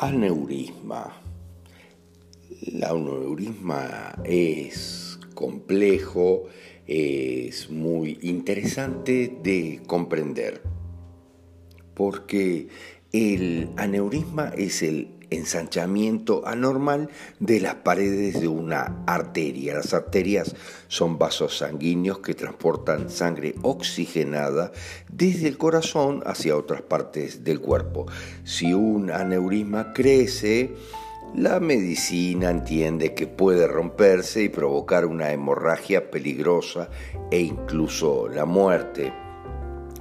Aneurisma. El aneurisma es complejo, es muy interesante de comprender, porque el aneurisma es el ensanchamiento anormal de las paredes de una arteria. Las arterias son vasos sanguíneos que transportan sangre oxigenada desde el corazón hacia otras partes del cuerpo. Si un aneurisma crece, la medicina entiende que puede romperse y provocar una hemorragia peligrosa e incluso la muerte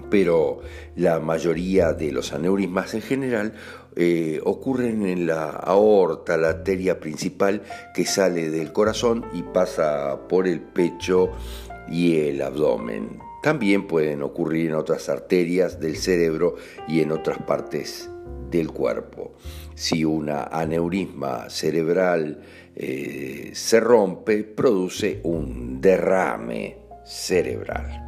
pero la mayoría de los aneurismas en general eh, ocurren en la aorta, la arteria principal que sale del corazón y pasa por el pecho y el abdomen. También pueden ocurrir en otras arterias del cerebro y en otras partes del cuerpo. Si una aneurisma cerebral eh, se rompe, produce un derrame cerebral.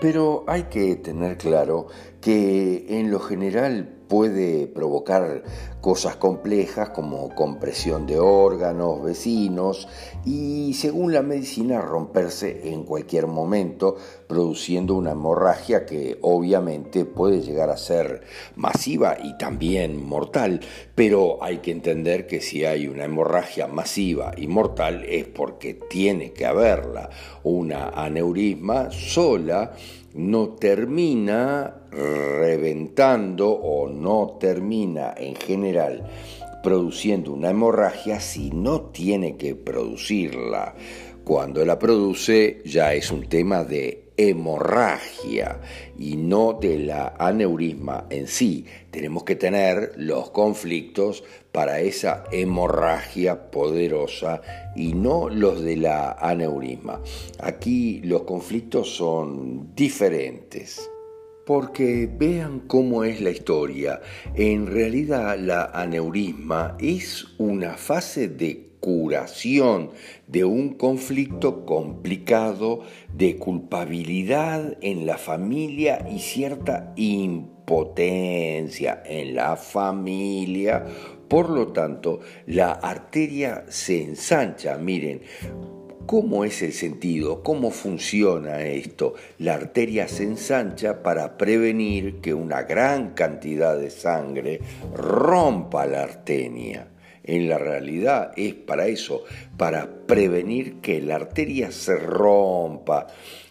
Pero hay que tener claro que en lo general puede provocar cosas complejas como compresión de órganos, vecinos y según la medicina romperse en cualquier momento produciendo una hemorragia que obviamente puede llegar a ser masiva y también mortal, pero hay que entender que si hay una hemorragia masiva y mortal es porque tiene que haberla. Una aneurisma sola no termina reventando o no termina en general produciendo una hemorragia si no tiene que producirla. Cuando la produce ya es un tema de hemorragia y no de la aneurisma en sí. Tenemos que tener los conflictos para esa hemorragia poderosa y no los de la aneurisma. Aquí los conflictos son diferentes. Porque vean cómo es la historia. En realidad la aneurisma es una fase de curación de un conflicto complicado de culpabilidad en la familia y cierta impotencia en la familia. Por lo tanto, la arteria se ensancha. Miren, ¿Cómo es el sentido? ¿Cómo funciona esto? La arteria se ensancha para prevenir que una gran cantidad de sangre rompa la arteria en la realidad es para eso, para prevenir que la arteria se rompa.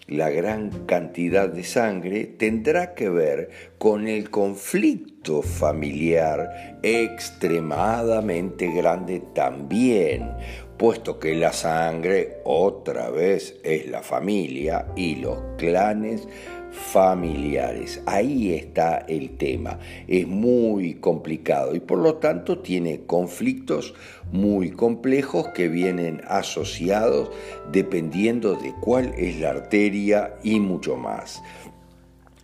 La gran cantidad de sangre tendrá que ver con el conflicto familiar extremadamente grande también, puesto que la sangre otra vez es la familia y los clanes familiares. Ahí está el tema. Es muy complicado y por lo tanto tiene conflictos muy complejos que vienen asociados dependiendo de cuál es la arteria y mucho más.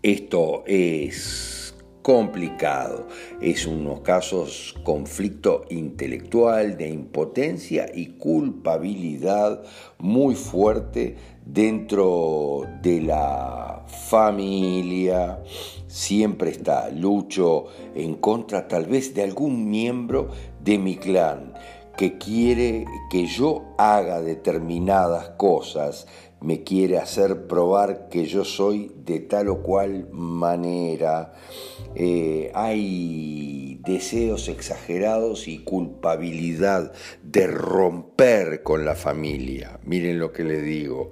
Esto es complicado. Es unos casos conflicto intelectual, de impotencia y culpabilidad muy fuerte dentro de la familia. Siempre está lucho en contra tal vez de algún miembro de mi clan que quiere que yo haga determinadas cosas me quiere hacer probar que yo soy de tal o cual manera. Eh, hay deseos exagerados y culpabilidad de romper con la familia. Miren lo que le digo.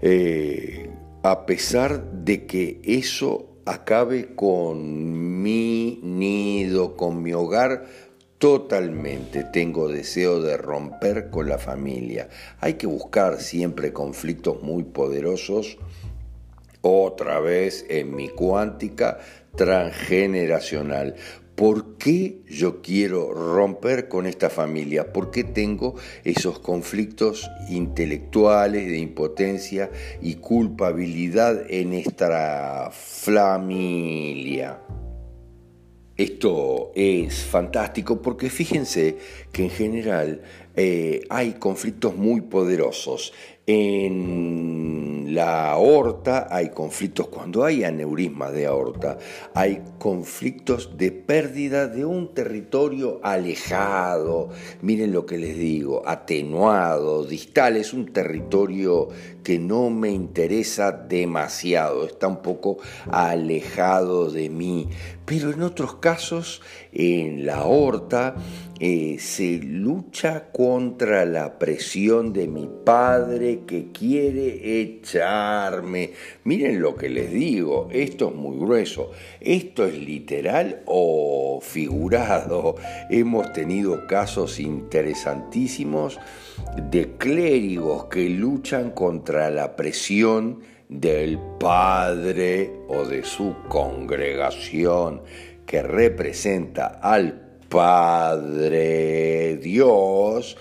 Eh, a pesar de que eso acabe con mi nido, con mi hogar, Totalmente tengo deseo de romper con la familia. Hay que buscar siempre conflictos muy poderosos. Otra vez en mi cuántica transgeneracional. ¿Por qué yo quiero romper con esta familia? ¿Por qué tengo esos conflictos intelectuales de impotencia y culpabilidad en esta familia? Esto es fantástico porque fíjense que en general eh, hay conflictos muy poderosos. En la aorta hay conflictos, cuando hay aneurisma de aorta, hay conflictos de pérdida de un territorio alejado, miren lo que les digo, atenuado, distal, es un territorio que no me interesa demasiado, está un poco alejado de mí, pero en otros casos, en la aorta, eh, se lucha contra la presión de mi padre que quiere echarme. Miren lo que les digo, esto es muy grueso. ¿Esto es literal o figurado? Hemos tenido casos interesantísimos de clérigos que luchan contra la presión del padre o de su congregación que representa al Padre Dios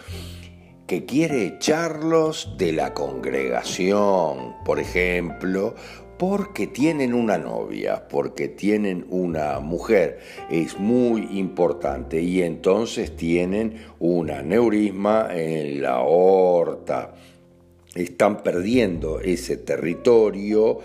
que quiere echarlos de la congregación, por ejemplo, porque tienen una novia, porque tienen una mujer, es muy importante y entonces tienen un aneurisma en la aorta. Están perdiendo ese territorio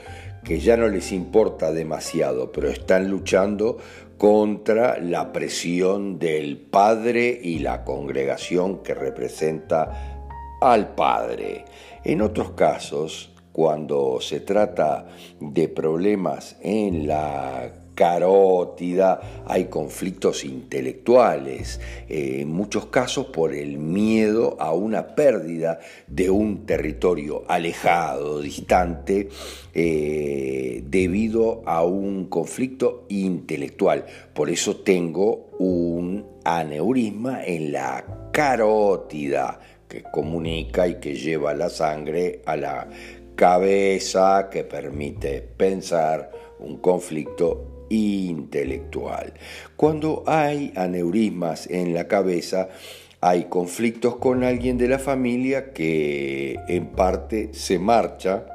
que ya no les importa demasiado, pero están luchando contra la presión del Padre y la congregación que representa al Padre. En otros casos, cuando se trata de problemas en la carótida, hay conflictos intelectuales, eh, en muchos casos por el miedo a una pérdida de un territorio alejado, distante, eh, debido a un conflicto intelectual. Por eso tengo un aneurisma en la carótida que comunica y que lleva la sangre a la cabeza, que permite pensar un conflicto intelectual. Cuando hay aneurismas en la cabeza, hay conflictos con alguien de la familia que en parte se marcha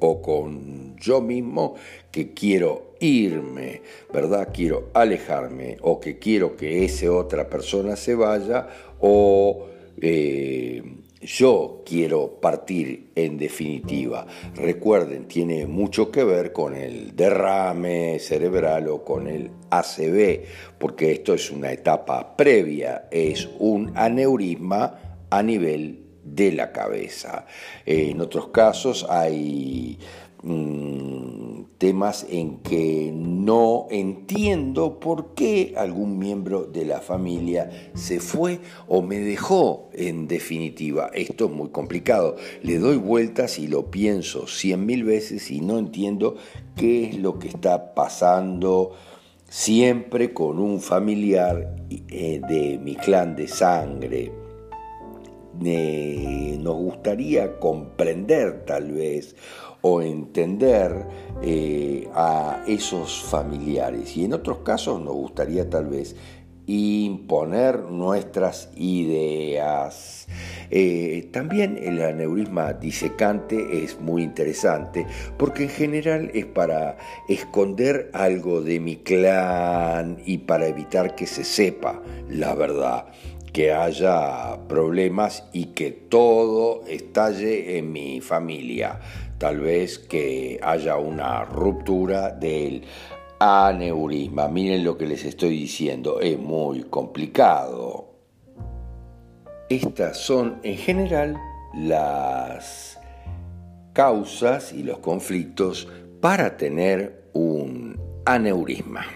o con yo mismo que quiero irme, ¿verdad? Quiero alejarme o que quiero que esa otra persona se vaya o eh, yo quiero partir en definitiva. Recuerden, tiene mucho que ver con el derrame cerebral o con el ACV, porque esto es una etapa previa, es un aneurisma a nivel de la cabeza. En otros casos hay Mm, temas en que no entiendo por qué algún miembro de la familia se fue o me dejó en definitiva. Esto es muy complicado. Le doy vueltas y lo pienso cien mil veces y no entiendo qué es lo que está pasando siempre con un familiar eh, de mi clan de sangre. nos gustaría comprender tal vez o entender eh, a esos familiares. Y en otros casos nos gustaría tal vez imponer nuestras ideas. Eh, también el aneurisma disecante es muy interesante porque en general es para esconder algo de mi clan y para evitar que se sepa la verdad que haya problemas y que todo estalle en mi familia tal vez que haya una ruptura del aneurisma. Miren lo que les estoy diciendo, es muy complicado. Estas son en general las causas y los conflictos para tener un aneurisma.